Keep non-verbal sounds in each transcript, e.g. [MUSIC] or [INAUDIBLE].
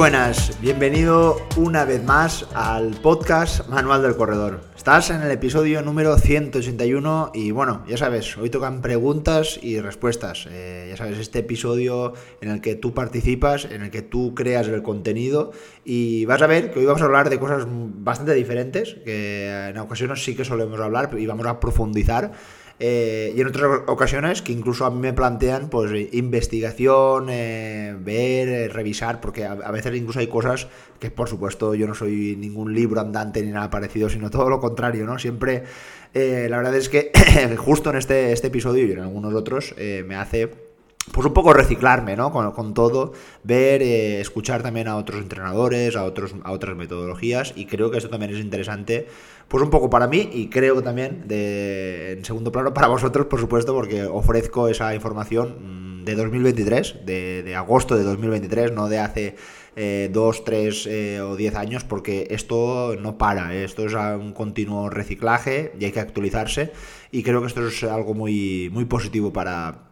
Buenas, bienvenido una vez más al podcast Manual del Corredor. Estás en el episodio número 181 y bueno, ya sabes, hoy tocan preguntas y respuestas. Eh, ya sabes, este episodio en el que tú participas, en el que tú creas el contenido y vas a ver que hoy vamos a hablar de cosas bastante diferentes, que en ocasiones sí que solemos hablar y vamos a profundizar. Eh, y en otras ocasiones que incluso a mí me plantean pues investigación, eh, ver, eh, revisar, porque a, veces incluso hay cosas que por supuesto yo no soy ningún libro andante ni nada parecido, sino todo lo contrario, ¿no? Siempre, la verdad es que [COUGHS] justo en este, este episodio y en algunos otros me hace pues un poco reciclarme, ¿no? Con, con todo, ver, eh, escuchar también a otros entrenadores, a, otros, a otras metodologías y creo que esto también es interesante, pues un poco para mí y creo que también de, en segundo plano para vosotros, por supuesto, porque ofrezco esa información mm, de 2023, de, agosto de 2023, no de hace eh, dos, tres eh, o diez años, porque esto no para, esto es un continuo reciclaje y hay que actualizarse y creo que esto es algo muy, muy positivo para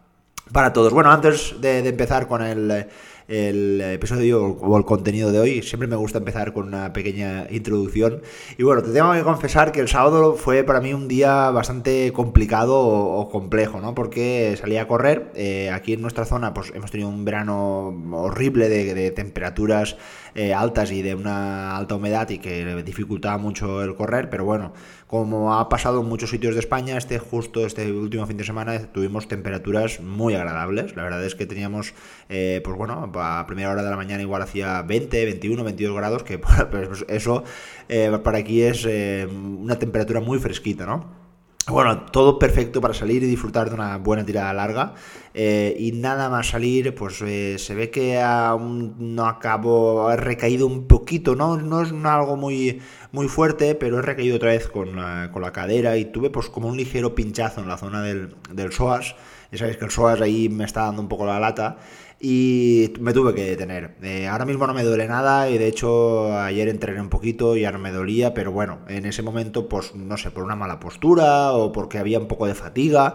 para todos. Bueno, antes de, empezar con el, el, episodio o el contenido de hoy, siempre me gusta empezar con una pequeña introducción. Y bueno, te tengo que confesar que el sábado fue para mí un día bastante complicado o, complejo, ¿no? Porque salí a correr. Eh, aquí en nuestra zona, pues hemos tenido un verano horrible de, temperaturas eh, altas y de una alta humedad y que dificultaba mucho el correr, pero bueno como ha pasado en muchos sitios de España, este justo este último fin de semana tuvimos temperaturas muy agradables. La verdad es que teníamos, eh, pues bueno, a primera hora de la mañana igual hacía 20, 21, 22 grados, que [LAUGHS] pues eso eh, para aquí es una temperatura muy fresquita, ¿no? Bueno, todo perfecto para salir y disfrutar de una buena tirada larga. Eh, y nada más salir, pues eh, se ve que aún no acabo, ha recaído un poquito, ¿no? No es algo muy, muy fuerte, pero he recaído otra vez con la, con la cadera y tuve pues como un ligero pinchazo en la zona del, del psoas. Ya sabéis que el psoas ahí me está dando un poco la lata y me tuve que detener. Eh, ahora mismo no me duele nada y de hecho ayer entrené un poquito y ahora me dolía, pero bueno, en ese momento pues no sé, por una mala postura o porque había un poco de fatiga.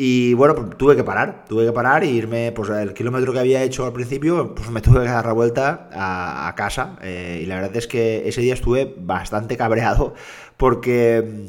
Y bueno, pues tuve que parar, tuve que parar e irme, pues el kilómetro que había hecho al principio, pues me tuve que dar la vuelta a, casa. Eh, y la verdad es que ese día estuve bastante cabreado porque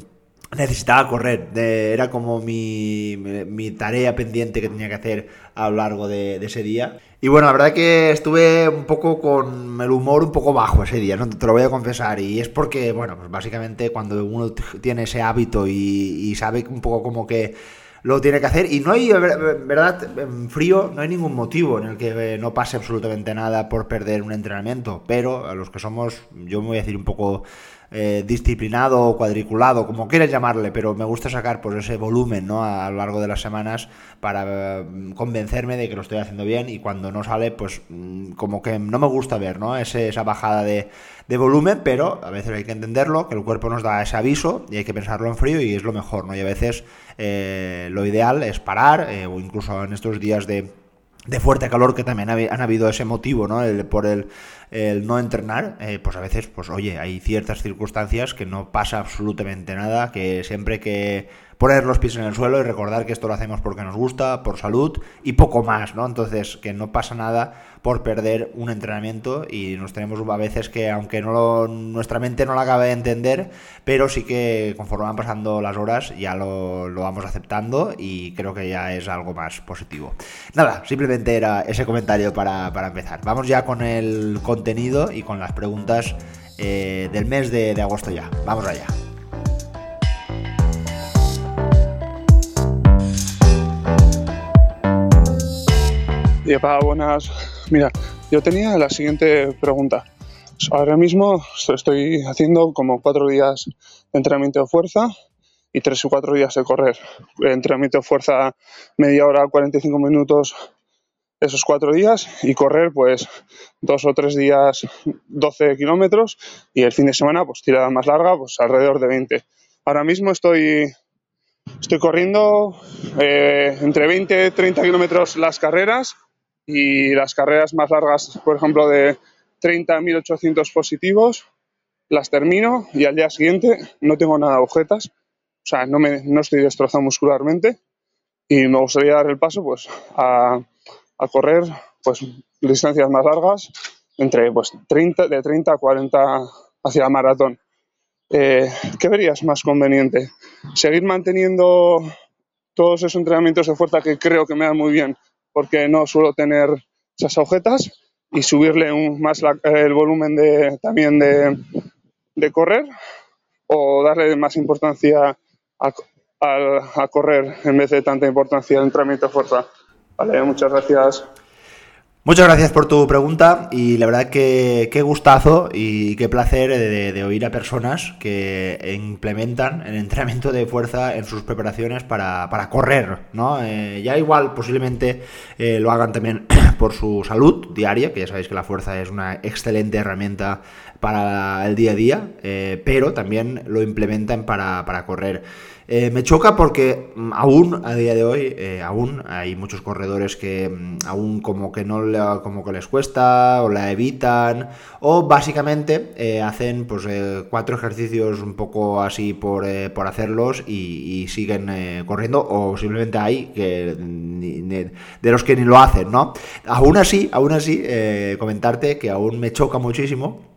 necesitaba correr. era como mi, mi, tarea pendiente que tenía que hacer a lo largo de, ese día. Y bueno, la verdad que estuve un poco con el humor un poco bajo ese día, ¿no? Te lo voy a confesar. Y es porque, bueno, pues básicamente cuando uno tiene ese hábito y, y sabe un poco como que lo tiene que hacer. Y no hay, verdad, en frío no hay ningún motivo en el que no pase absolutamente nada por perder un entrenamiento. Pero a los que somos, yo me voy a decir un poco eh, disciplinado o cuadriculado, como quieras llamarle, pero me gusta sacar pues ese volumen ¿no? a, lo largo de las semanas para mm, convencerme de que lo estoy haciendo bien y cuando no sale, pues mm, como que no me gusta ver ¿no? esa bajada de, volumen, pero a veces hay que entenderlo, que el cuerpo nos da ese aviso y hay que pensarlo en frío y es lo mejor, ¿no? Y a veces eh, lo ideal es parar, eh, o incluso en estos días de de fuerte calor que también han habido ese motivo, ¿no? por el, no entrenar, eh, pues a veces, pues oye, hay ciertas circunstancias que no pasa absolutamente nada, que siempre que poner los pies en el suelo y recordar que esto lo hacemos porque nos gusta, por salud y poco más, ¿no? Entonces, que no pasa nada por perder un entrenamiento y nos tenemos a veces que, aunque no nuestra mente no lo acabe de entender, pero sí que conforme van pasando las horas ya lo, lo vamos aceptando y creo que ya es algo más positivo. Nada, simplemente era ese comentario para, para empezar. Vamos ya con el contenido y con las preguntas eh, del mes de, de agosto ya. Vamos allá. Para buenas. Mira, yo tenía la siguiente pregunta. Ahora mismo estoy haciendo como cuatro días de entrenamiento de fuerza y tres o cuatro días de correr. Entrenamiento de fuerza media hora, 45 minutos esos cuatro días y correr pues dos o tres días 12 kilómetros y el fin de semana pues tirada más larga pues alrededor de 20. Ahora mismo estoy, estoy corriendo eh, entre 20 y 30 kilómetros las carreras y las carreras más largas, por ejemplo, de 30.800 positivos, las termino y al día siguiente no tengo nada de agujetas, o sea, no, me, no estoy destrozado muscularmente y me gustaría dar el paso pues a, a correr pues distancias más largas, entre pues 30, de 30 a 40 hacia maratón. Eh, ¿Qué verías más conveniente? ¿Seguir manteniendo todos esos entrenamientos de fuerza que creo que me dan muy bien porque no suelo tener esas agujetas y subirle un, más el volumen de, también de, de, correr o darle más importancia a, a, correr en vez de tanta importancia al entrenamiento de fuerza? Vale, muchas gracias. Muchas gracias por tu pregunta y la verdad que qué gustazo y qué placer de, oír a personas que implementan el entrenamiento de fuerza en sus preparaciones para, correr, ¿no? Eh, ya igual posiblemente eh, lo hagan también [COUGHS] por su salud diaria, que ya sabéis que la fuerza es una excelente herramienta para el día a día, eh, pero también lo implementan para, para correr. Eh, me choca porque mm, aún a día de hoy, eh, aún hay muchos corredores que mm, aún como que no como que les cuesta o la evitan o básicamente eh, hacen pues cuatro ejercicios un poco así por, por hacerlos y, siguen corriendo o simplemente hay que de los que ni lo hacen, ¿no? Aún así, aún así, comentarte que aún me choca muchísimo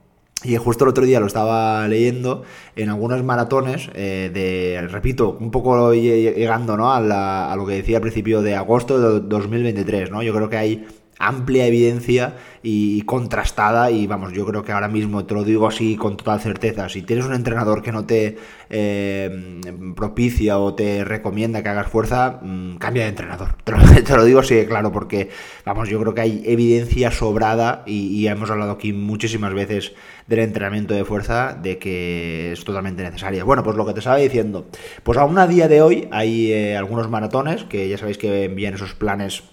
y justo el otro día lo estaba leyendo en algunos maratones eh, de, repito, un poco llegando ¿no? a, a, lo que decía al principio de agosto de 2023, ¿no? Yo creo que hay amplia evidencia y contrastada y vamos, yo creo que ahora mismo te lo digo así con total certeza, si tienes un entrenador que no te eh, propicia o te recomienda que hagas fuerza, mm, cambia de entrenador, [LAUGHS] te lo, digo así claro porque vamos, yo creo que hay evidencia sobrada y, hemos hablado aquí muchísimas veces del entrenamiento de fuerza de que es totalmente necesaria. Bueno, pues lo que te estaba diciendo, pues aún a día de hoy hay eh, algunos maratones que ya sabéis que envían esos planes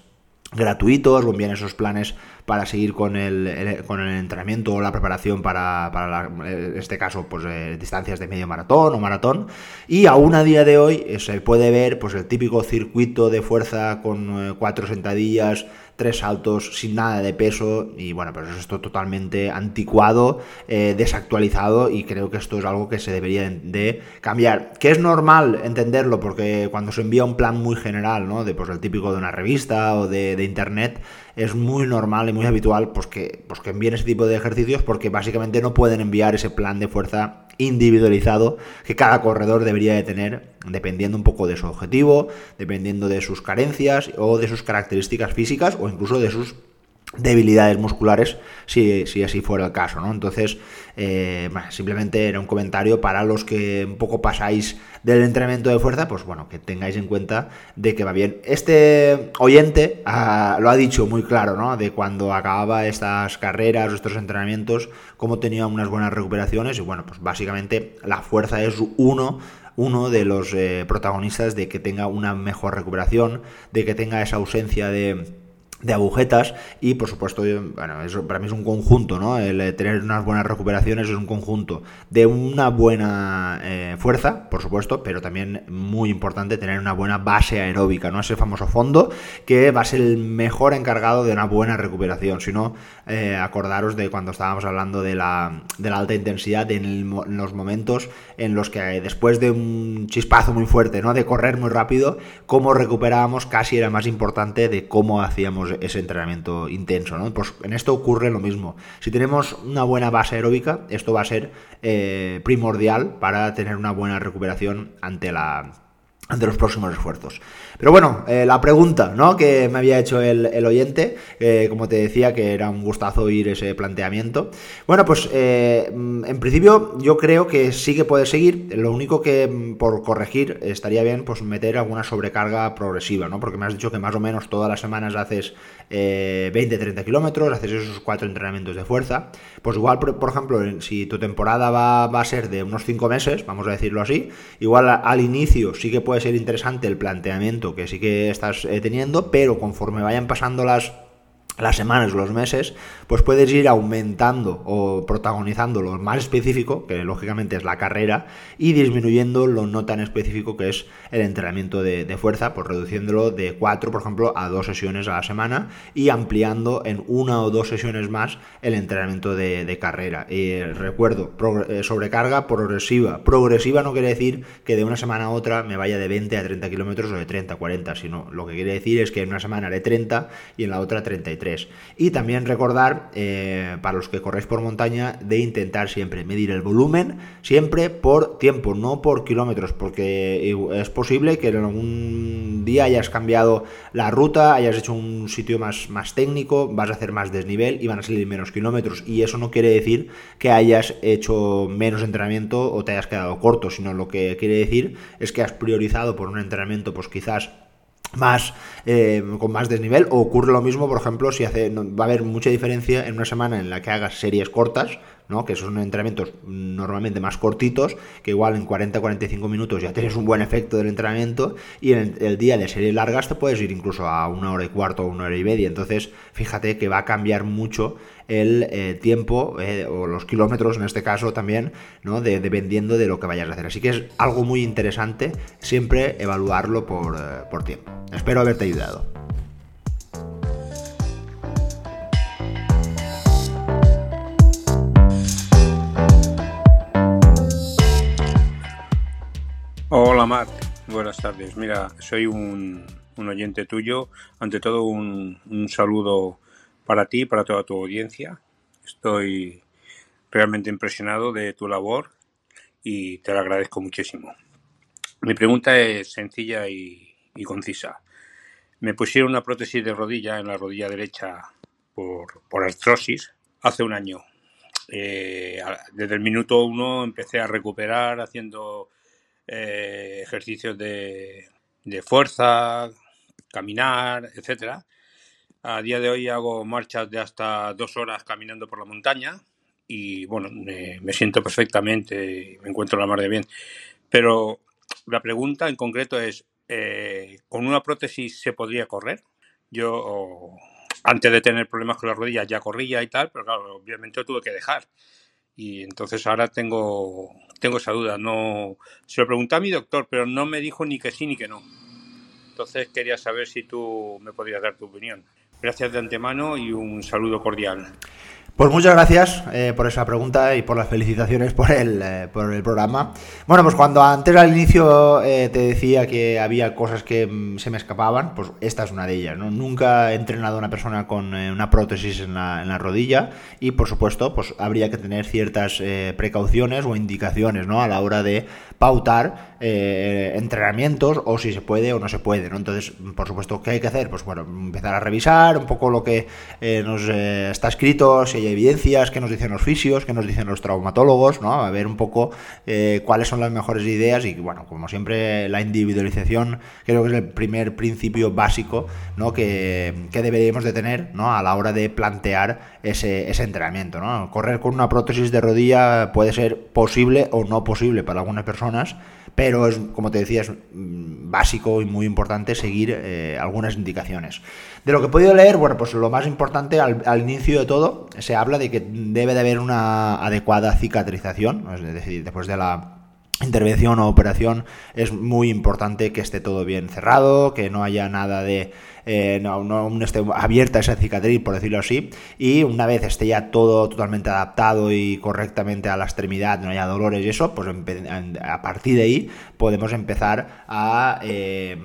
gratuitos o envían esos planes para seguir con el, con el entrenamiento o la preparación para, para en este caso pues eh, distancias de medio maratón o maratón. Y aún a día de hoy eh, se puede ver pues el típico circuito de fuerza con eh, cuatro sentadillas tres saltos sin nada de peso y bueno, pues esto totalmente anticuado, desactualizado y creo que esto es algo que se debería de cambiar. Que es normal entenderlo porque cuando se envía un plan muy general, ¿no? De pues el típico de una revista o de, de internet, es muy normal y muy habitual pues que, pues que envíen ese tipo de ejercicios porque básicamente no pueden enviar ese plan de fuerza individualizado que cada corredor debería de tener dependiendo un poco de su objetivo, dependiendo de sus carencias o de sus características físicas o incluso de sus debilidades musculares si, si, así fuera el caso, ¿no? Entonces, eh, simplemente era un comentario para los que un poco pasáis del entrenamiento de fuerza, pues bueno, que tengáis en cuenta de que va bien. Este oyente ah, lo ha dicho muy claro, ¿no? De cuando acababa estas carreras, estos entrenamientos, cómo tenía unas buenas recuperaciones y bueno, pues básicamente la fuerza es uno uno de los eh, protagonistas de que tenga una mejor recuperación, de que tenga esa ausencia de de agujetas y por supuesto bueno para mí es un conjunto no el eh, tener unas buenas recuperaciones es un conjunto de una buena eh, fuerza por supuesto pero también muy importante tener una buena base aeróbica no ese famoso fondo que va a ser el mejor encargado de una buena recuperación. Si no eh, acordaros de cuando estábamos hablando de la, de la alta intensidad en, los momentos en los que después de un chispazo muy fuerte no de correr muy rápido cómo recuperábamos casi era más importante de cómo hacíamos ese entrenamiento intenso, ¿no? Pues en esto ocurre lo mismo. Si tenemos una buena base aeróbica, esto va a ser eh, primordial para tener una buena recuperación ante la ante los próximos esfuerzos. Pero bueno, eh, la pregunta ¿no? que me había hecho el, oyente, eh, como te decía, que era un gustazo oír ese planteamiento. Bueno, pues eh, en principio yo creo que sí que puede seguir. Lo único que mm, por corregir estaría bien pues meter alguna sobrecarga progresiva, ¿no? Porque me has dicho que más o menos todas las semanas haces 20-30 kilómetros, haces esos cuatro entrenamientos de fuerza. Pues igual, por, ejemplo, si tu temporada va, va, a ser de unos 5 meses, vamos a decirlo así, igual al inicio sí que puede ser interesante el planteamiento que sí que estás eh, teniendo, pero conforme vayan pasando las las semanas los meses, pues puedes ir aumentando o protagonizando lo más específico, que lógicamente es la carrera, y disminuyendo lo no tan específico que es el entrenamiento de, fuerza, pues reduciéndolo de cuatro, por ejemplo, a dos sesiones a la semana y ampliando en una o dos sesiones más el entrenamiento de, carrera. Y recuerdo, eh, sobrecarga progresiva. Progresiva no quiere decir que de una semana a otra me vaya de 20 a 30 kilómetros o de 30 a 40, sino lo que quiere decir es que en una semana haré 30 y en la otra 33 3. Y también recordar, eh, para los que corréis por montaña, de intentar siempre medir el volumen, siempre por tiempo, no por kilómetros, porque es posible que en algún día hayas cambiado la ruta, hayas hecho un sitio más, más técnico, vas a hacer más desnivel y van a salir menos kilómetros. Y eso no quiere decir que hayas hecho menos entrenamiento o te hayas quedado corto, sino lo que quiere decir es que has priorizado por un entrenamiento, pues quizás más eh, con más desnivel. O ocurre lo mismo por ejemplo si hace va a haber mucha diferencia en una semana en la que hagas series cortas ¿no? que son entrenamientos normalmente más cortitos, que igual en 40-45 minutos ya tienes un buen efecto del entrenamiento, y en el, día de series largas te puedes ir incluso a una hora y cuarto o una hora y media. Entonces, fíjate que va a cambiar mucho el eh, tiempo eh, o los kilómetros en este caso también, ¿no? De, dependiendo de lo que vayas a hacer. Así que es algo muy interesante siempre evaluarlo por, eh, por tiempo. Espero haberte ayudado. Hola Marc, buenas tardes. Mira, soy un, oyente tuyo. Ante todo, un, saludo para ti, para toda tu audiencia. Estoy realmente impresionado de tu labor y te lo agradezco muchísimo. Mi pregunta es sencilla y, concisa. Me pusieron una prótesis de rodilla en la rodilla derecha por, por artrosis hace un año. Eh, desde el minuto uno empecé a recuperar haciendo eh, ejercicios de, fuerza, caminar, etcétera. A día de hoy hago marchas de hasta dos horas caminando por la montaña y bueno, me, siento perfectamente, me encuentro la mar de bien. Pero la pregunta en concreto es, eh, ¿con una prótesis se podría correr? Yo antes de tener problemas con las rodillas ya corría y tal, pero obviamente lo tuve que dejar. Y entonces ahora tengo, tengo esa duda. No, se lo pregunté a mi doctor, pero no me dijo ni que sí ni que no. Entonces quería saber si tú me podrías dar tu opinión. Gracias de antemano y un saludo cordial. Pues muchas gracias eh, por esa pregunta y por las felicitaciones por el, eh, por el programa. Bueno, pues cuando antes al inicio eh, te decía que había cosas que mm, se me escapaban, pues esta es una de ellas. ¿no? Nunca he entrenado a una persona con una prótesis en la, en la, rodilla y por supuesto pues habría que tener ciertas precauciones o indicaciones ¿no? a la hora de pautar entrenamientos o si se puede o no se puede. ¿no? Entonces, por supuesto, ¿qué hay que hacer? Pues bueno, empezar a revisar un poco lo que nos está escrito, si hay evidencias, que nos dicen los fisios, que nos dicen los traumatólogos, ¿no? A ver un poco eh, cuáles son las mejores ideas y, bueno, como siempre, la individualización creo que es el primer principio básico, ¿no? Que, deberíamos de tener, ¿no? A la hora de plantear ese, ese entrenamiento, ¿no? Correr con una prótesis de rodilla puede ser posible o no posible para algunas personas, pero es, como te decía, es mm, básico y muy importante seguir eh, algunas indicaciones. De lo que he podido leer, bueno, pues lo más importante al, al, inicio de todo, se habla de que debe de haber una adecuada cicatrización, es decir, después de la intervención o operación es muy importante que esté todo bien cerrado, que no haya nada de eh, no, no esté abierta esa cicatriz, por decirlo así, y una vez esté ya todo totalmente adaptado y correctamente a la extremidad, no haya dolores y eso, pues a partir de ahí podemos empezar a eh,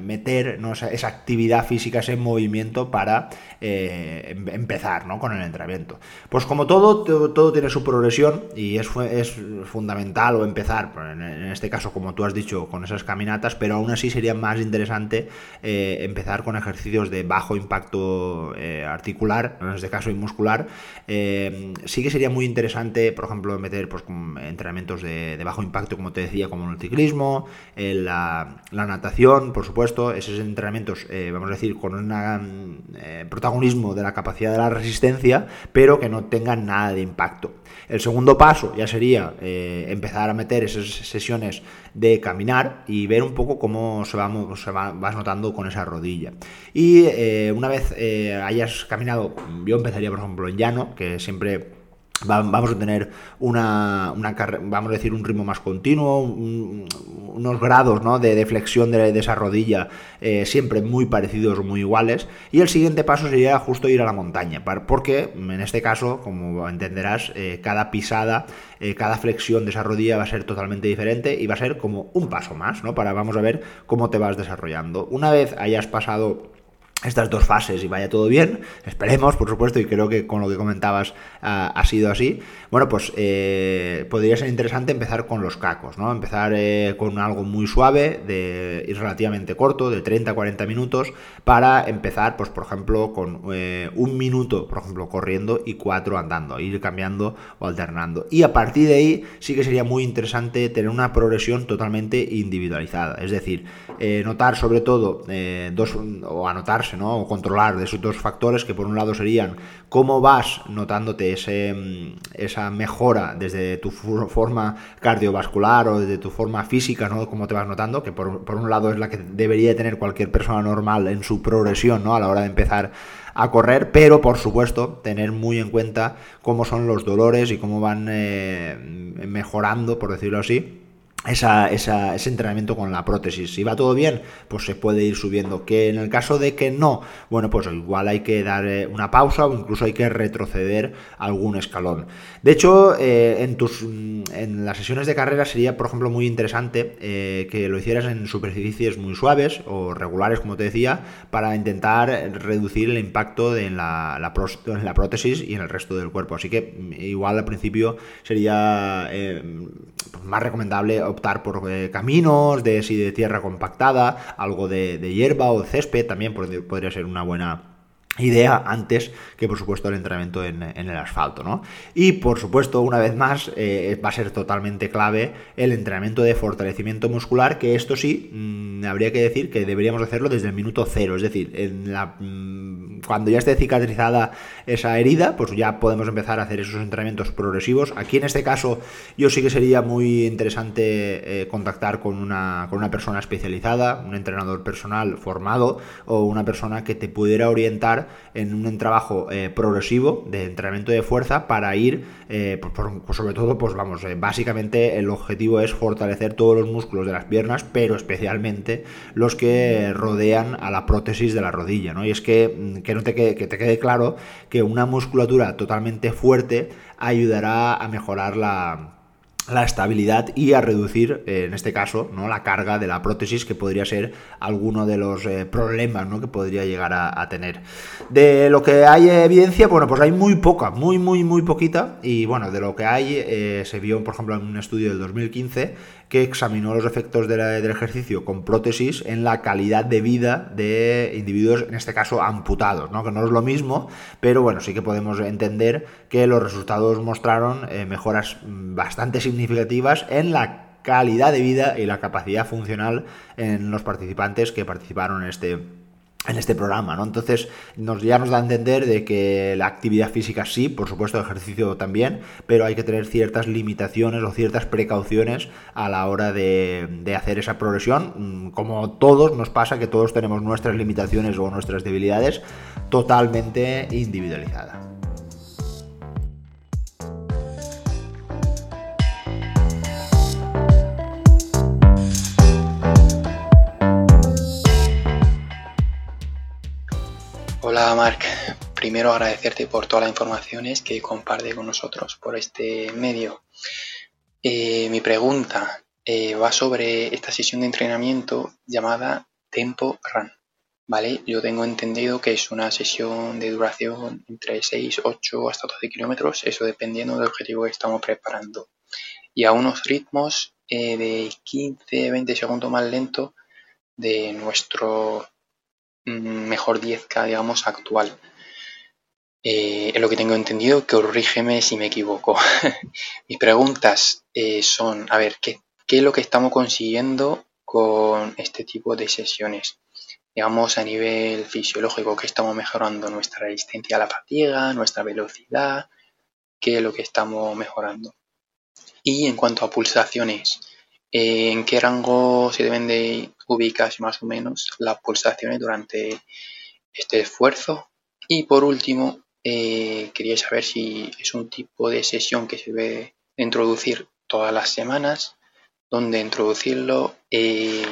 meter esa, actividad física, ese movimiento para eh, em, empezar ¿no? con el entrenamiento. Pues como todo, todo, tiene su progresión y es, es fundamental o empezar, en, este caso como tú has dicho, con esas caminatas, pero aún así sería más interesante empezar con ejercicios de bajo impacto eh, articular, en este caso y muscular, eh, sí que sería muy interesante, por ejemplo, meter pues, entrenamientos de, bajo impacto, como te decía, como el ciclismo, eh, la, natación, por supuesto, esos entrenamientos, vamos a decir, con un protagonismo de la capacidad de la resistencia, pero que no tengan nada de impacto. El segundo paso ya sería empezar a meter esas sesiones de caminar y ver un poco cómo se, va, se va, vas notando con esa rodilla. Y eh, una vez eh, hayas caminado, yo empezaría por ejemplo en llano, que siempre vamos a tener una, vamos a decir un ritmo más continuo, unos grados ¿no? de, flexión de, esa rodilla eh, siempre muy parecidos, muy iguales. Y el siguiente paso sería justo ir a la montaña, porque en este caso, como entenderás, eh, cada pisada, eh, cada flexión de esa rodilla va a ser totalmente diferente y va a ser como un paso más, ¿no? Para vamos a ver cómo te vas desarrollando. Una vez hayas pasado estas dos fases y vaya todo bien, esperemos, por supuesto, y creo que con lo que comentabas ah, ha sido así, bueno, pues eh, podría ser interesante empezar con los cacos, ¿no? Empezar eh, con algo muy suave de, y relativamente corto, de 30 a 40 minutos, para empezar, pues por ejemplo, con eh, un minuto, por ejemplo, corriendo y cuatro andando, ir cambiando o alternando. Y a partir de ahí sí que sería muy interesante tener una progresión totalmente individualizada, es decir, notar sobre todo dos, o anotarse o controlar de esos dos factores que por un lado serían cómo vas notándote ese, mm, esa mejora desde tu forma cardiovascular o desde tu forma física, ¿no? Cómo te vas notando, que por, un lado es la que debería tener cualquier persona normal en su progresión, ¿no? A la hora de empezar a correr, pero por supuesto tener muy en cuenta cómo son los dolores y cómo van eh, mejorando, por decirlo así, esa, ese entrenamiento con la prótesis. Si va todo bien, pues se puede ir subiendo. Que en el caso de que no, bueno, pues igual hay que dar eh, una pausa o incluso hay que retroceder algún escalón. De hecho, eh, en, tus, en las sesiones de carrera sería, por ejemplo, muy interesante eh, que lo hicieras en superficies muy suaves o regulares, como te decía, para intentar reducir el impacto de la, en la prótesis y en el resto del cuerpo. Así que mm, igual al principio sería más recomendable optar por eh, caminos, de, si de tierra compactada, algo de, de hierba o césped, también podría ser una buena idea antes que por supuesto el entrenamiento en, el asfalto ¿no? y por supuesto una vez más eh, va a ser totalmente clave el entrenamiento de fortalecimiento muscular que esto sí mm, habría que decir que deberíamos hacerlo desde el minuto cero es decir en la, mm, cuando ya esté cicatrizada esa herida pues ya podemos empezar a hacer esos entrenamientos progresivos aquí en este caso yo sí que sería muy interesante eh, contactar con una, con una persona especializada un entrenador personal formado o una persona que te pudiera orientar en un trabajo eh, progresivo de entrenamiento de fuerza para ir, eh, pues, sobre todo, pues vamos, eh, básicamente el objetivo es fortalecer todos los músculos de las piernas, pero especialmente los que rodean a la prótesis de la rodilla, ¿no? Y es que, mm, que, no te que te quede claro que una musculatura totalmente fuerte ayudará a mejorar la la estabilidad y a reducir, eh, en este caso, ¿no? la carga de la prótesis, que podría ser alguno de los eh, problemas ¿no? que podría llegar a, tener. De lo que hay evidencia, bueno, pues hay muy poca, muy, muy, muy poquita, y bueno, de lo que hay, eh, se vio, por ejemplo, en un estudio del 2015, que examinó los efectos del ejercicio con prótesis en la calidad de vida de individuos, en este caso amputados, ¿no? que no es lo mismo, pero bueno, sí que podemos entender que los resultados mostraron eh, mejoras bastante significativas en la calidad de vida y la capacidad funcional en los participantes que participaron en este en este programa, ¿no? Entonces nos, ya nos da a entender de que la actividad física sí, por supuesto el ejercicio también, pero hay que tener ciertas limitaciones o ciertas precauciones a la hora de, de hacer esa progresión. Mm, como todos nos pasa que todos tenemos nuestras limitaciones o nuestras debilidades totalmente individualizadas. Hola Marc, primero agradecerte por todas las informaciones que comparte con nosotros por este medio. Eh, mi pregunta eh, va sobre esta sesión de entrenamiento llamada Tempo Run. ¿Vale? Yo tengo entendido que es una sesión de duración entre 6, 8 hasta 12 kilómetros, eso dependiendo del objetivo que estamos preparando. Y a unos ritmos eh, de 15-20 segundos más lento de nuestro mejor 10K, digamos, actual. Eh, lo que tengo entendido, corrígeme si me equivoco. [LAUGHS] Mis preguntas eh, son, a ver, ¿qué, ¿qué, es lo que estamos consiguiendo con este tipo de sesiones? Digamos, a nivel fisiológico, que estamos mejorando nuestra resistencia a la fatiga, nuestra velocidad, ¿qué es lo que estamos mejorando? Y en cuanto a pulsaciones, en qué rango se deben de ubicar más o menos las pulsaciones durante este esfuerzo. Y por último, eh, quería saber si es un tipo de sesión que se debe introducir todas las semanas, donde introducirlo eh,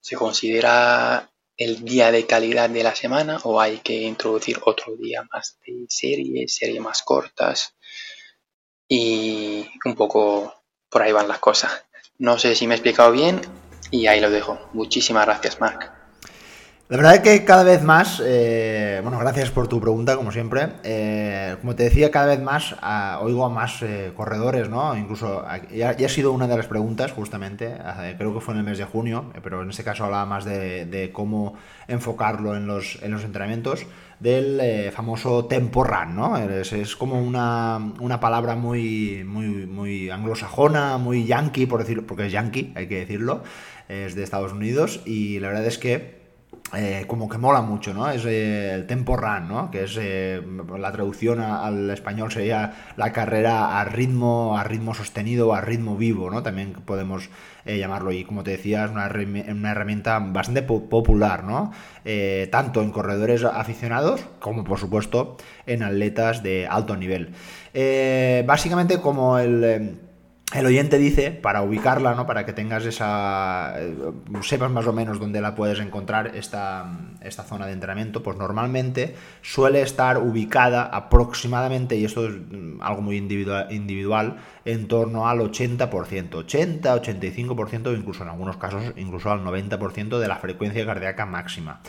se considera el día de calidad de la semana o hay que introducir otro día más de serie, series más cortas y un poco por ahí van las cosas. No sé si me he explicado bien y ahí lo dejo. Muchísimas gracias, Marc. La verdad es que cada vez más, eh, bueno, gracias por tu pregunta, como siempre. Eh, como te decía, cada vez más oigo a más eh, corredores, ¿no? Incluso ya, ha sido una de las preguntas, justamente, creo que fue en el mes de junio, pero en este caso hablaba más de, cómo enfocarlo en los, en los entrenamientos, del famoso tempo run, ¿no? Es, como una, una, palabra muy, muy, muy anglosajona, muy yankee, por decirlo, porque es yankee, hay que decirlo, es de Estados Unidos, y la verdad es que eh, como que mola mucho, ¿no? Es eh, el tempo run, ¿no? Que es eh, la traducción al español sería la carrera a ritmo, a ritmo sostenido, a ritmo vivo, ¿no? También podemos llamarlo. Y como te decía, es una, herramienta bastante popular, ¿no? tanto en corredores aficionados como, por supuesto, en atletas de alto nivel. básicamente, como el el oyente dice, para ubicarla, ¿no? Para que tengas esa. Eh, sepas más o menos dónde la puedes encontrar, esta, esta zona de entrenamiento, pues normalmente suele estar ubicada aproximadamente, y esto es mm, algo muy individual, individual en torno al 80%, 80, 85% o incluso en algunos casos incluso al 90% de la frecuencia cardíaca máxima.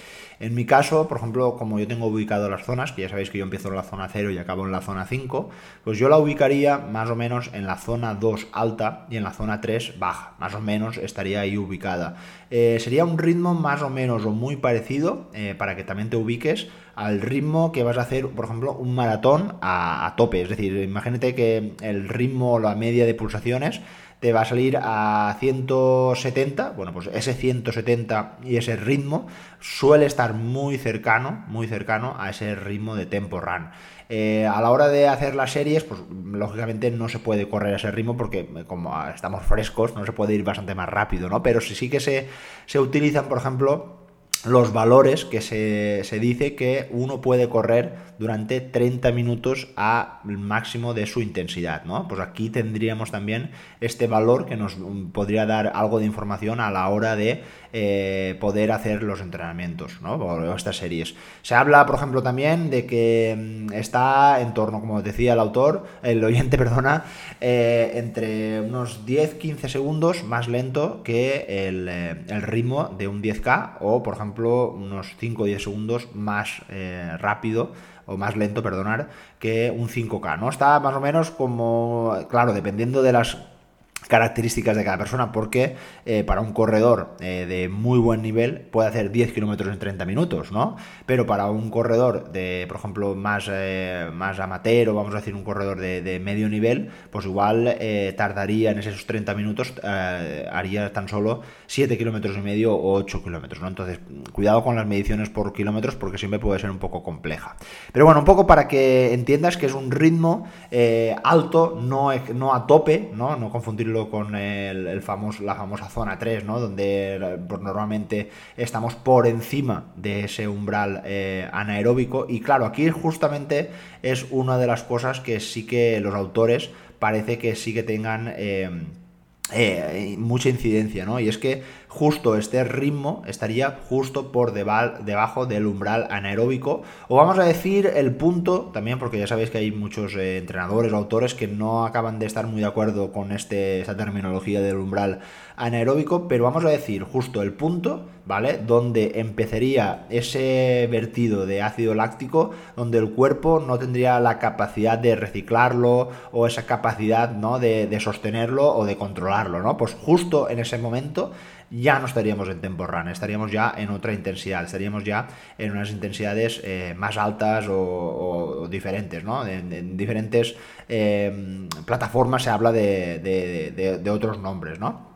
En mi caso, por ejemplo, como yo tengo ubicado las zonas, que ya sabéis que yo empiezo en la zona 0 y acabo en la zona 5, pues yo la ubicaría más o menos en la zona 2 alta y en la zona 3 baja, más o menos estaría ahí ubicada. Eh, sería un ritmo más o menos o muy parecido, eh, para que también te ubiques, al ritmo que vas a hacer, por ejemplo, un maratón a, tope. Es decir, imagínate que el ritmo, la media de pulsaciones, te va a salir a 170. Bueno, pues ese 170 y ese ritmo suele estar muy cercano, muy cercano a ese ritmo de tempo run. Eh, a la hora de hacer las series, pues lógicamente no se puede correr a ese ritmo porque como estamos frescos, no se puede ir bastante más rápido, ¿no? Pero sí, sí que se, se utilizan, por ejemplo, los valores que se, se, dice que uno puede correr durante 30 minutos al máximo de su intensidad, ¿no? Pues aquí tendríamos también este valor que nos podría dar algo de información a la hora de eh, poder hacer los entrenamientos, ¿no? O estas series. Se habla, por ejemplo, también de que mm, está en torno, como decía el autor, el oyente, [LAUGHS] perdona, eh, entre unos 10-15 segundos más lento que el, eh, ritmo de un 10K o, por ejemplo, unos 5 10 segundos más rápido o más lento, perdonar, que un 5K, ¿no? Está más o menos como, claro, dependiendo de las características de cada persona, porque eh, para un corredor eh, de muy buen nivel puede hacer 10 kilómetros en 30 minutos, ¿no? Pero para un corredor de, por ejemplo, más, eh, más amateur o vamos a decir un corredor de, medio nivel, pues igual tardaría en esos 30 minutos, haría tan solo 7 kilómetros y medio o 8 kilómetros, ¿no? Entonces, cuidado con las mediciones por kilómetros porque siempre puede ser un poco compleja. Pero bueno, un poco para que entiendas que es un ritmo alto, no, no a tope, ¿no? No confundirlo con el, famoso, la famosa zona 3, ¿no? Donde pues, normalmente estamos por encima de ese umbral eh, anaeróbico. Y claro, aquí justamente es una de las cosas que sí que los autores parece que sí que tengan eh, eh, mucha incidencia, ¿no? Y es que justo este ritmo estaría justo por debajo del umbral anaeróbico, o vamos a decir el punto, también porque ya sabéis que hay muchos eh, entrenadores o autores que no acaban de estar muy de acuerdo con esta terminología del umbral anaeróbico, pero vamos a decir justo el punto, ¿vale? Donde empezaría ese vertido de ácido láctico, donde el cuerpo no tendría la capacidad de reciclarlo o esa capacidad, ¿no? De, de sostenerlo o de controlarlo, ¿no? Pues justo en ese momento ya no estaríamos en tempo run, estaríamos ya en otra intensidad, estaríamos ya en unas intensidades eh, más altas o, diferentes, ¿no? En, diferentes eh, plataformas se habla de, otros nombres, ¿no?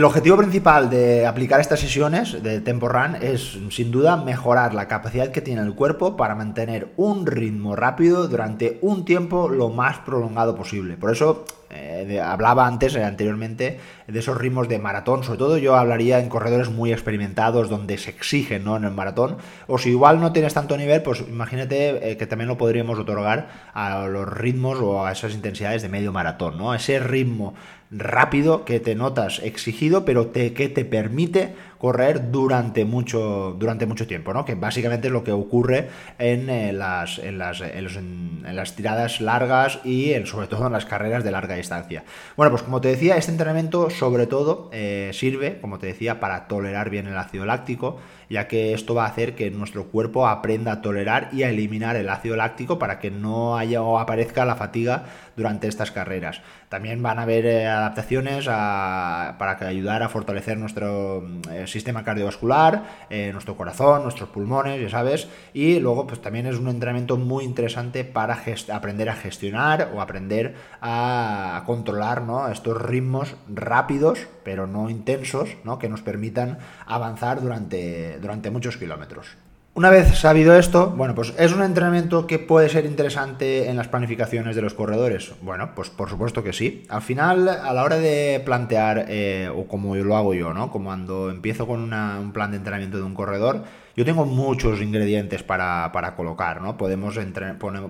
El objetivo principal de aplicar estas sesiones de Tempo Run es, sin duda, mejorar la capacidad que tiene el cuerpo para mantener un ritmo rápido durante un tiempo lo más prolongado posible. Por eso eh, hablaba antes, eh, anteriormente, de esos ritmos de maratón. Sobre todo yo hablaría en corredores muy experimentados, donde se exigen ¿no? en el maratón. O si igual no tienes tanto nivel, pues imagínate eh, que también lo podríamos otorgar a los ritmos o a esas intensidades de medio maratón. ¿no? Ese ritmo rápido que te notas exigido, pero te, que te permite correr durante mucho, durante mucho tiempo, ¿no? Que básicamente es lo que ocurre en, eh, las, en, las, en, las tiradas largas y sobre todo en las carreras de larga distancia. Bueno, pues como te decía, este entrenamiento sobre todo eh, sirve, como te decía, para tolerar bien el ácido láctico ya que esto va a hacer que nuestro cuerpo aprenda a tolerar y a eliminar el ácido láctico para que no haya o aparezca la fatiga durante estas carreras. También van a haber eh, adaptaciones para que ayudar a fortalecer nuestro mm, sistema cardiovascular, eh, nuestro corazón, nuestros pulmones, ya sabes. Y luego, pues también es un entrenamiento muy interesante para aprender a gestionar o aprender a, controlar estos ritmos rápidos, pero no intensos, que nos permitan avanzar durante, durante muchos kilómetros. Una vez sabido esto, bueno, pues es un entrenamiento que puede ser interesante en las planificaciones de los corredores. Bueno, pues por supuesto que sí. Al final, a la hora de plantear, eh, o como lo hago yo, ¿no? Como cuando empiezo con un plan de entrenamiento de un corredor, yo tengo muchos ingredientes para, colocar, ¿no? Podemos,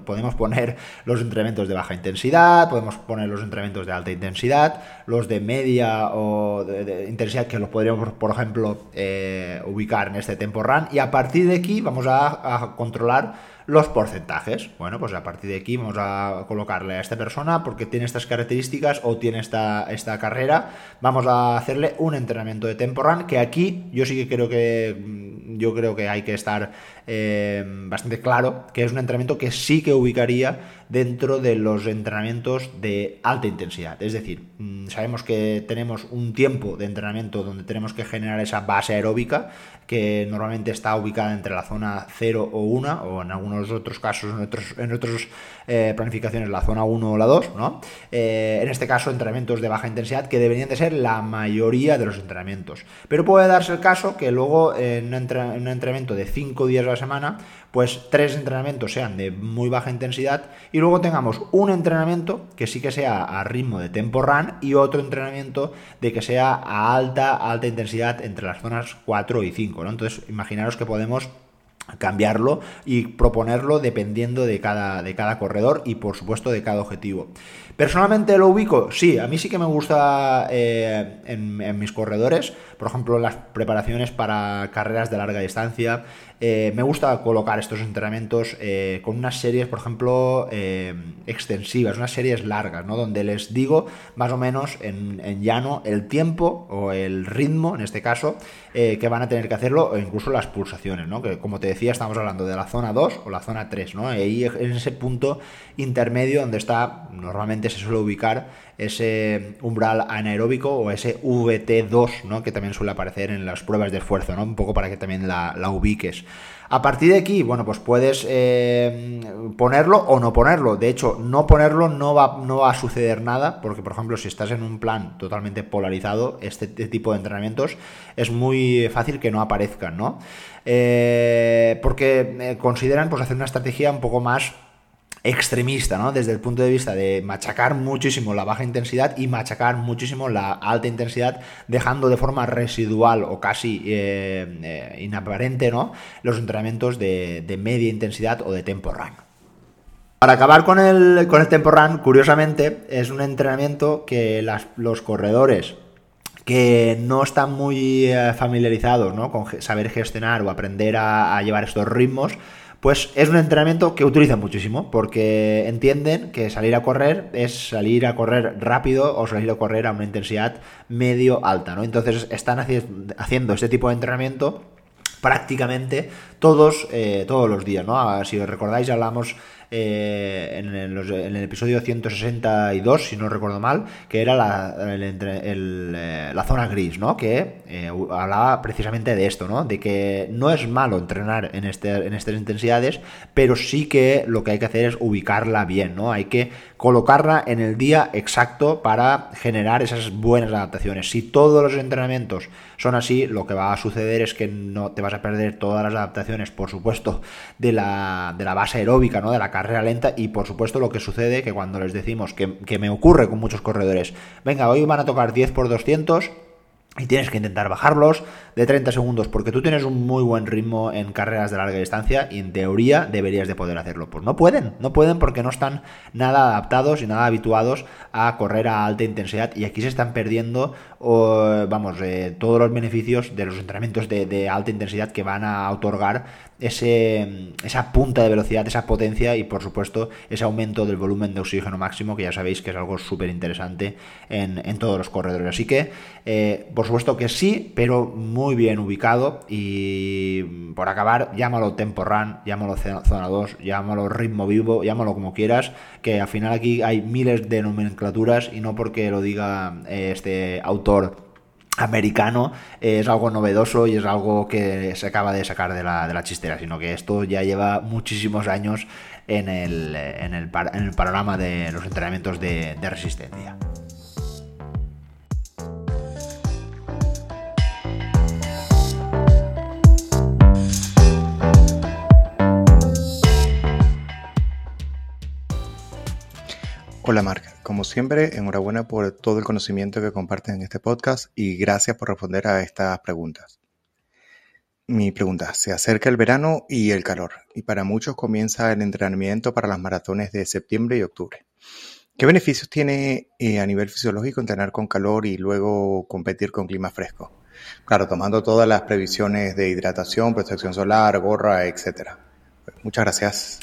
podemos poner los entrenamientos de baja intensidad, podemos poner los entrenamientos de alta intensidad, los de media o de, intensidad que los podríamos, por ejemplo, eh, ubicar en este tempo run y a partir de aquí vamos a controlar los porcentajes. Bueno, pues a partir de aquí vamos a colocarle a esta persona porque tiene estas características o tiene esta, esta carrera. Vamos a hacerle un entrenamiento de tempo run que aquí yo sí que creo que mm, yo creo que hay que estar eh, bastante claro que es un entrenamiento que sí que ubicaría dentro de los entrenamientos de alta intensidad. Es decir, mm, sabemos que tenemos un tiempo de entrenamiento donde tenemos que generar esa base aeróbica que normalmente está ubicada entre la zona 0 o 1 o en algunos otros casos, en otros, en otras eh, planificaciones la zona 1 o la 2, ¿no? Eh, en este caso entrenamientos de baja intensidad que deberían de ser la mayoría de los entrenamientos. Pero puede darse el caso que luego en un, entrenamiento de 5 días semana pues tres entrenamientos sean de muy baja intensidad y luego tengamos un entrenamiento que sí que sea a ritmo de tempo run y otro entrenamiento de que sea a alta, alta intensidad entre las zonas 4 y 5. ¿no? Entonces, imaginaros que podemos cambiarlo y proponerlo dependiendo de cada, de cada corredor y por supuesto de cada objetivo. Personalmente lo ubico, sí, a mí sí que me gusta eh, en, mis corredores, por ejemplo las preparaciones para carreras de larga distancia, eh, me gusta colocar estos entrenamientos eh, con unas series, por ejemplo, extensivas, unas series largas, ¿no? donde les digo más o menos en, en llano el tiempo o el ritmo, en este caso, que van a tener que hacerlo, o incluso las pulsaciones, ¿no? que como te decía, estamos hablando de la zona 2 o la zona 3, ¿no? ahí en ese punto intermedio donde está normalmente se suele ubicar ese umbral anaeróbico o ese VT2, ¿no? que también suele aparecer en las pruebas de esfuerzo, ¿no? un poco para que también la, ubiques. A partir de aquí, bueno, pues puedes eh, ponerlo o no ponerlo. De hecho, no ponerlo no va, no va a suceder nada, porque, por ejemplo, si estás en un plan totalmente polarizado, este, tipo de entrenamientos es muy fácil que no aparezcan, ¿no? Eh, porque eh, consideran pues hacer una estrategia un poco más extremista, ¿no? Desde el punto de vista de machacar muchísimo la baja intensidad y machacar muchísimo la alta intensidad, dejando de forma residual o casi eh, eh, inaparente, ¿no? Los entrenamientos de, media intensidad o de tempo run. Para acabar con el, con el tempo run, curiosamente, es un entrenamiento que los corredores que no están muy eh, familiarizados ¿no? con saber gestionar o aprender a llevar estos ritmos, pues es un entrenamiento que utilizan muchísimo porque entienden que salir a correr es salir a correr rápido o salir a correr a una intensidad medio alta, ¿no? Entonces están haciendo este tipo de entrenamiento prácticamente todos, eh, todos los días, ¿no? Ah, si os recordáis, hablamos eh, en, el, episodio 162, si no recuerdo mal, que era la, eh, la zona gris, ¿no? Que eh, hablaba precisamente de esto, ¿no? De que no es malo entrenar en, este, en estas intensidades, pero sí que lo que hay que hacer es ubicarla bien, ¿no? Hay que colocarla en el día exacto para generar esas buenas adaptaciones. Si todos los entrenamientos son así, lo que va a suceder es que no te vas a perder todas las adaptaciones, por supuesto, de la, de la base aeróbica, ¿no? De la carrera lenta y por supuesto lo que sucede que cuando les decimos que, que me ocurre con muchos corredores, venga, hoy van a tocar 10 por 200 y tienes que intentar bajarlos de 30 segundos porque tú tienes un muy buen ritmo en carreras de larga distancia y en teoría deberías de poder hacerlo. Pues no pueden, no pueden porque no están nada adaptados y nada habituados a correr a alta intensidad y aquí se están perdiendo vamos, eh, todos los beneficios de los entrenamientos de, alta intensidad que van a otorgar ese, esa punta de velocidad, esa potencia y por supuesto ese aumento del volumen de oxígeno máximo, que ya sabéis que es algo súper interesante en, todos los corredores. Así que, eh, por supuesto que sí, pero muy bien ubicado y por acabar, llámalo Tempo Run, llámalo Zona 2, llámalo Ritmo Vivo, llámalo como quieras, que al final aquí hay miles de nomenclaturas y no porque lo diga eh, este autor americano es algo novedoso y es algo que se acaba de sacar de la, de la chistera, sino que esto ya lleva muchísimos años en el, en el, en el panorama de los entrenamientos de, de resistencia. Hola Marc, como siempre, enhorabuena por todo el conocimiento que compartes en este podcast y gracias por responder a estas preguntas. Mi pregunta, se acerca el verano y el calor, y para muchos comienza el entrenamiento para las maratones de septiembre y octubre. ¿Qué beneficios tiene eh, a nivel fisiológico entrenar con calor y luego competir con clima fresco? Claro, tomando todas las previsiones de hidratación, protección solar, gorra, etc. Muchas gracias.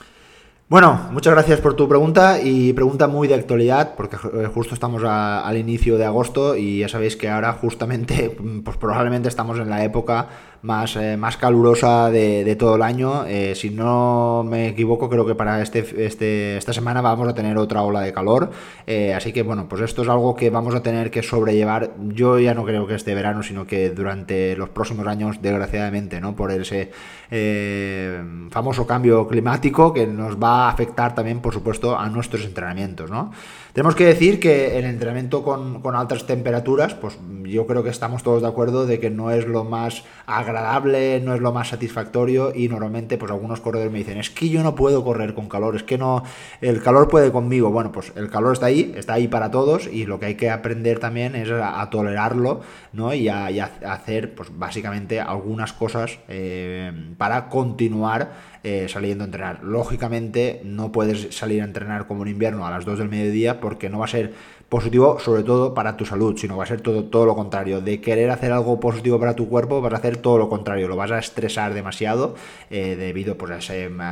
Bueno, muchas gracias por tu pregunta y pregunta muy de actualidad porque eh, justo estamos al inicio de agosto y ya sabéis que ahora justamente, [LAUGHS] pues probablemente estamos en la época más, eh, más calurosa de, todo el año. Eh, si no me equivoco, creo que para este, este, esta semana vamos a tener otra ola de calor. Eh, así que bueno, pues esto es algo que vamos a tener que sobrellevar. Yo ya no creo que este verano, sino que durante los próximos años, desgraciadamente, ¿no? Por ese famoso cambio climático que nos va a afectar también, por supuesto, a nuestros entrenamientos, ¿no? Tenemos que decir que el entrenamiento con, con, altas temperaturas, pues yo creo que estamos todos de acuerdo de que no es lo más agradable, no es lo más satisfactorio y normalmente pues algunos corredores me dicen, es que yo no puedo correr con calor, es que no, el calor puede conmigo. Bueno, pues el calor está ahí, está ahí para todos y lo que hay que aprender también es a, tolerarlo, ¿no? Y a, hacer pues básicamente algunas cosas eh, para continuar eh, saliendo a entrenar. Lógicamente no puedes salir a entrenar como en invierno a las 2 del mediodía porque no va a ser positivo sobre todo para tu salud, sino va a ser todo, todo lo contrario. De querer hacer algo positivo para tu cuerpo, vas a hacer todo lo contrario, lo vas a estresar demasiado eh, debido pues, a,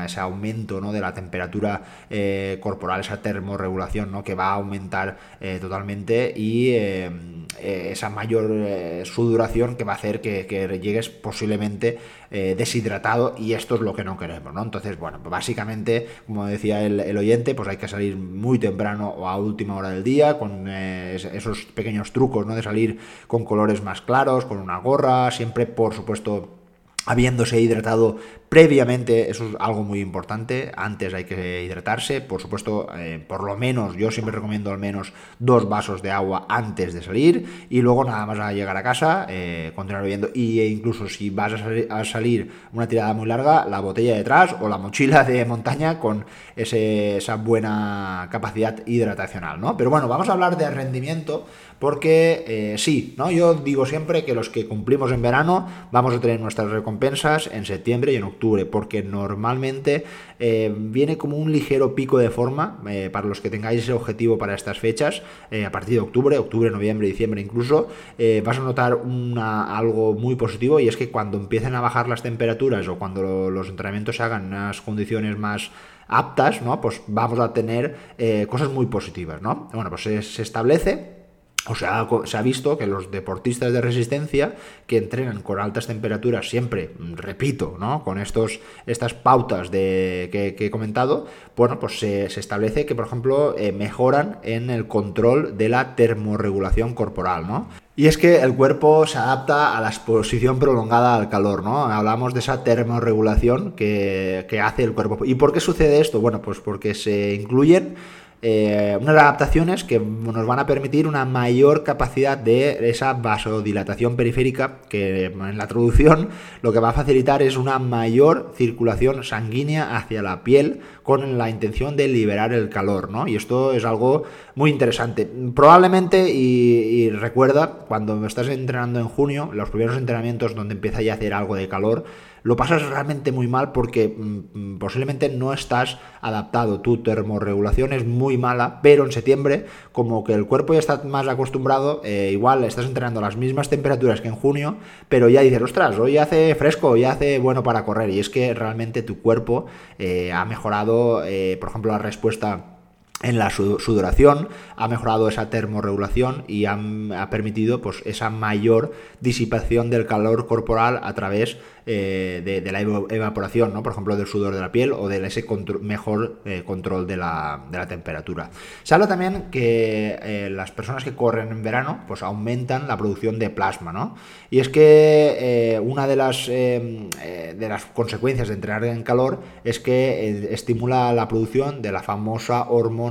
ese, aumento ¿no? de la temperatura eh, corporal, esa termorregulación ¿no? que va a aumentar totalmente y esa mayor sudoración que va a hacer que, llegues posiblemente deshidratado y esto es lo que no queremos, ¿no? Entonces, bueno, pues básicamente, como decía el, el oyente, pues hay que salir muy temprano o a última hora del día, con eh, esos pequeños trucos, ¿no? De salir con colores más claros, con una gorra, siempre, por supuesto, habiéndose hidratado previamente, eso es algo muy importante, antes hay que hidratarse, por supuesto, eh, por lo menos, yo siempre recomiendo al menos dos vasos de agua antes de salir y luego nada más a llegar a casa, eh, continuar bebiendo y e incluso si vas a salir, una tirada muy larga, la botella detrás o la mochila de montaña con esa buena capacidad hidratacional, ¿no? Pero bueno, vamos a hablar de rendimiento porque eh, sí, ¿no? Yo digo siempre que los que cumplimos en verano vamos a tener nuestras recompensas en septiembre y en octubre, porque normalmente eh, viene como un ligero pico de forma eh, para los que tengáis ese objetivo para estas fechas, a partir de octubre, octubre, noviembre, diciembre incluso, vas a notar una, algo muy positivo y es que cuando empiecen a bajar las temperaturas o cuando los entrenamientos se hagan en unas condiciones más aptas, ¿no? Pues vamos a tener cosas muy positivas, ¿no? Bueno, pues se establece o sea, se ha visto que los deportistas de resistencia que entrenan con altas temperaturas, siempre, repito, ¿no? con estos, estas pautas de, que, he comentado, bueno, pues se, establece que, por ejemplo, eh, mejoran en el control de la termorregulación corporal, ¿no? Y es que el cuerpo se adapta a la exposición prolongada al calor, ¿no? Hablamos de esa termorregulación que, que hace el cuerpo. ¿Y por qué sucede esto? Bueno, pues porque se incluyen eh, unas adaptaciones que nos van a permitir una mayor capacidad de esa vasodilatación periférica, que en la traducción lo que va a facilitar es una mayor circulación sanguínea hacia la piel con la intención de liberar el calor, ¿no? Y esto es algo muy interesante. Probablemente, y, recuerda, cuando estás entrenando en junio, los primeros entrenamientos donde empieza ya a hacer algo de calor, lo pasas realmente muy mal porque mm, mm, posiblemente no estás adaptado. Tu termorregulación es muy mala, pero en septiembre, como que el cuerpo ya está más acostumbrado, eh, igual estás entrenando las mismas temperaturas que en junio, pero ya dices, ostras, hoy hace fresco, ya hace bueno para correr. Y es que realmente tu cuerpo eh, ha mejorado, eh, por ejemplo, la respuesta en la sudoración, ha mejorado esa termorregulación y ha, ha permitido pues, esa mayor disipación del calor corporal a través eh, de, la evaporación, ¿no? por ejemplo, del sudor de la piel o de ese mejor eh, control de la, temperatura. Se habla también que eh, las personas que corren en verano pues aumentan la producción de plasma, ¿no? Y es que una de las, de las consecuencias de entrenar en calor es que estimula la producción de la famosa hormona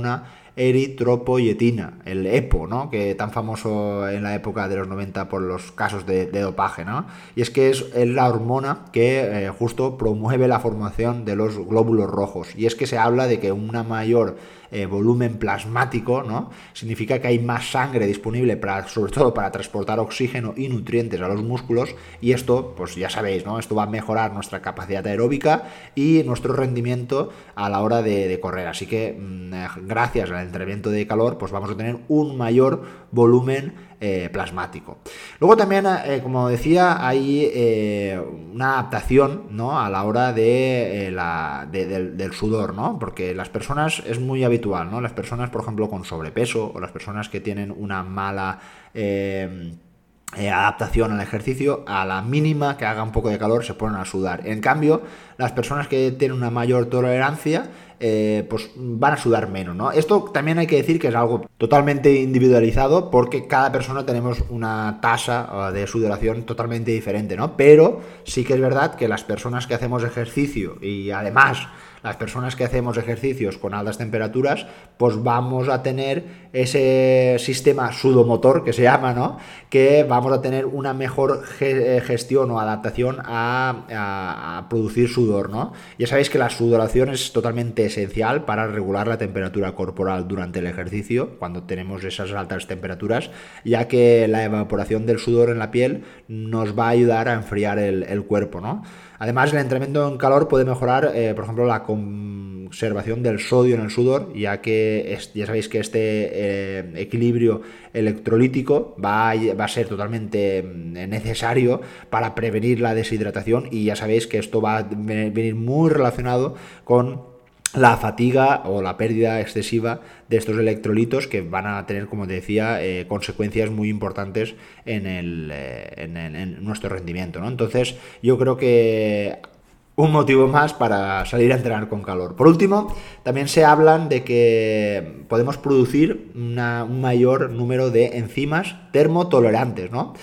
eritropoyetina, el EPO, ¿no? que tan famoso en la época de los 90 por los casos de, dopaje. ¿no? Y es que es, la hormona que eh, justo promueve la formación de los glóbulos rojos. Y es que se habla de que una mayor eh, volumen plasmático, ¿no? Significa que hay más sangre disponible para, sobre todo para transportar oxígeno y nutrientes a los músculos y esto, pues ya sabéis, ¿no? Esto va a mejorar nuestra capacidad aeróbica y nuestro rendimiento a la hora de, correr. Así que mm, eh, gracias al entrenamiento de calor, pues vamos a tener un mayor volumen eh, plasmático. Luego también, eh, como decía, hay eh, una adaptación ¿no? a la hora de, la, del, sudor, ¿no? porque las personas es muy habitual, ¿no? las personas, por ejemplo, con sobrepeso o las personas que tienen una mala... adaptación al ejercicio, a la mínima que haga un poco de calor se ponen a sudar. En cambio, las personas que tienen una mayor tolerancia eh, pues van a sudar menos, ¿no? Esto también hay que decir que es algo totalmente individualizado porque cada persona tenemos una tasa de sudoración totalmente diferente, ¿no? Pero sí que es verdad que las personas que hacemos ejercicio y además las personas que hacemos ejercicios con altas temperaturas, pues vamos a tener ese sistema sudomotor que se llama, ¿no? Que vamos a tener una mejor eh, gestión o adaptación a, producir sudor, ¿no? Ya sabéis que la sudoración es totalmente esencial para regular la temperatura corporal durante el ejercicio, cuando tenemos esas altas temperaturas, ya que la evaporación del sudor en la piel nos va a ayudar a enfriar el, el cuerpo, ¿no? Además, el entrenamiento en calor puede mejorar, eh, por ejemplo, la conservación del sodio en el sudor, ya que ya sabéis que este eh, equilibrio electrolítico va a, ser totalmente mm, necesario para prevenir la deshidratación y ya sabéis que esto va a venir muy relacionado con la fatiga o la pérdida excesiva de estos electrolitos que van a tener, como decía, eh, consecuencias muy importantes en, el, eh, nuestro rendimiento. ¿no? Entonces, yo creo que un motivo más para salir a entrenar con calor. Por último, también se hablan de que podemos producir un mayor número de enzimas termotolerantes, ¿no?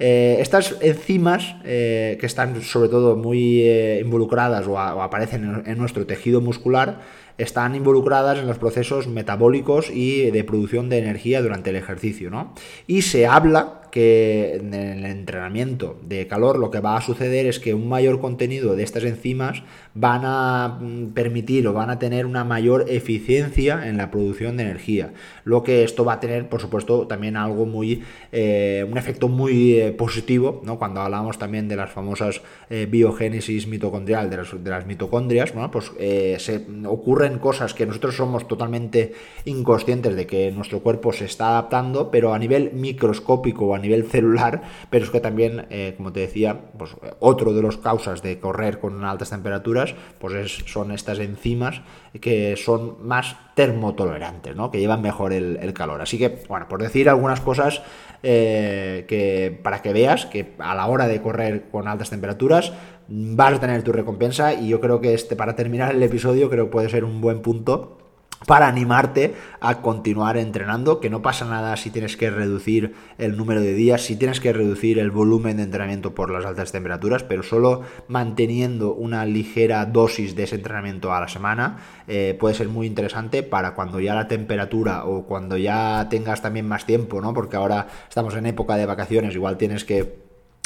Eh, estas enzimas, eh, que están sobre todo muy eh, involucradas o, aparecen en, nuestro tejido muscular, están involucradas en los procesos metabólicos y de producción de energía durante el ejercicio. ¿no? Y se habla que en el entrenamiento de calor lo que va a suceder es que un mayor contenido de estas enzimas van a mm, permitir o van a tener una mayor eficiencia en la producción de energía. Lo que esto va a tener, por supuesto, también algo muy, eh, un efecto muy eh, positivo, ¿no? Cuando hablamos también de las famosas eh, biogénesis mitocondrial de las, de las mitocondrias, pues se ocurren cosas que nosotros somos totalmente inconscientes de que nuestro cuerpo se está adaptando, pero a nivel microscópico o a nivel celular, pero es que también, como te decía, pues otro de los causas de correr con altas temperaturas pues son estas enzimas que son más termotolerantes, ¿no? que llevan mejor el, calor. Así que, bueno, por decir algunas cosas eh, que para que veas que a la hora de correr con altas temperaturas vas a tener tu recompensa y yo creo que este, para terminar el episodio creo que puede ser un buen punto para animarte a continuar entrenando, que no pasa nada si tienes que reducir el número de días, si tienes que reducir el volumen de entrenamiento por las altas temperaturas, pero solo manteniendo una ligera dosis de ese entrenamiento a la semana eh, puede ser muy interesante para cuando ya la temperatura o cuando ya tengas también más tiempo, ¿no? Porque ahora estamos en época de vacaciones, igual tienes que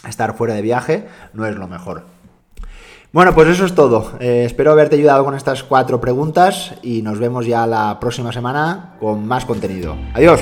estar fuera de viaje, no es lo mejor. Bueno, pues eso es todo. Eh, espero haberte ayudado con estas cuatro preguntas y nos vemos ya la próxima semana con más contenido. Adiós.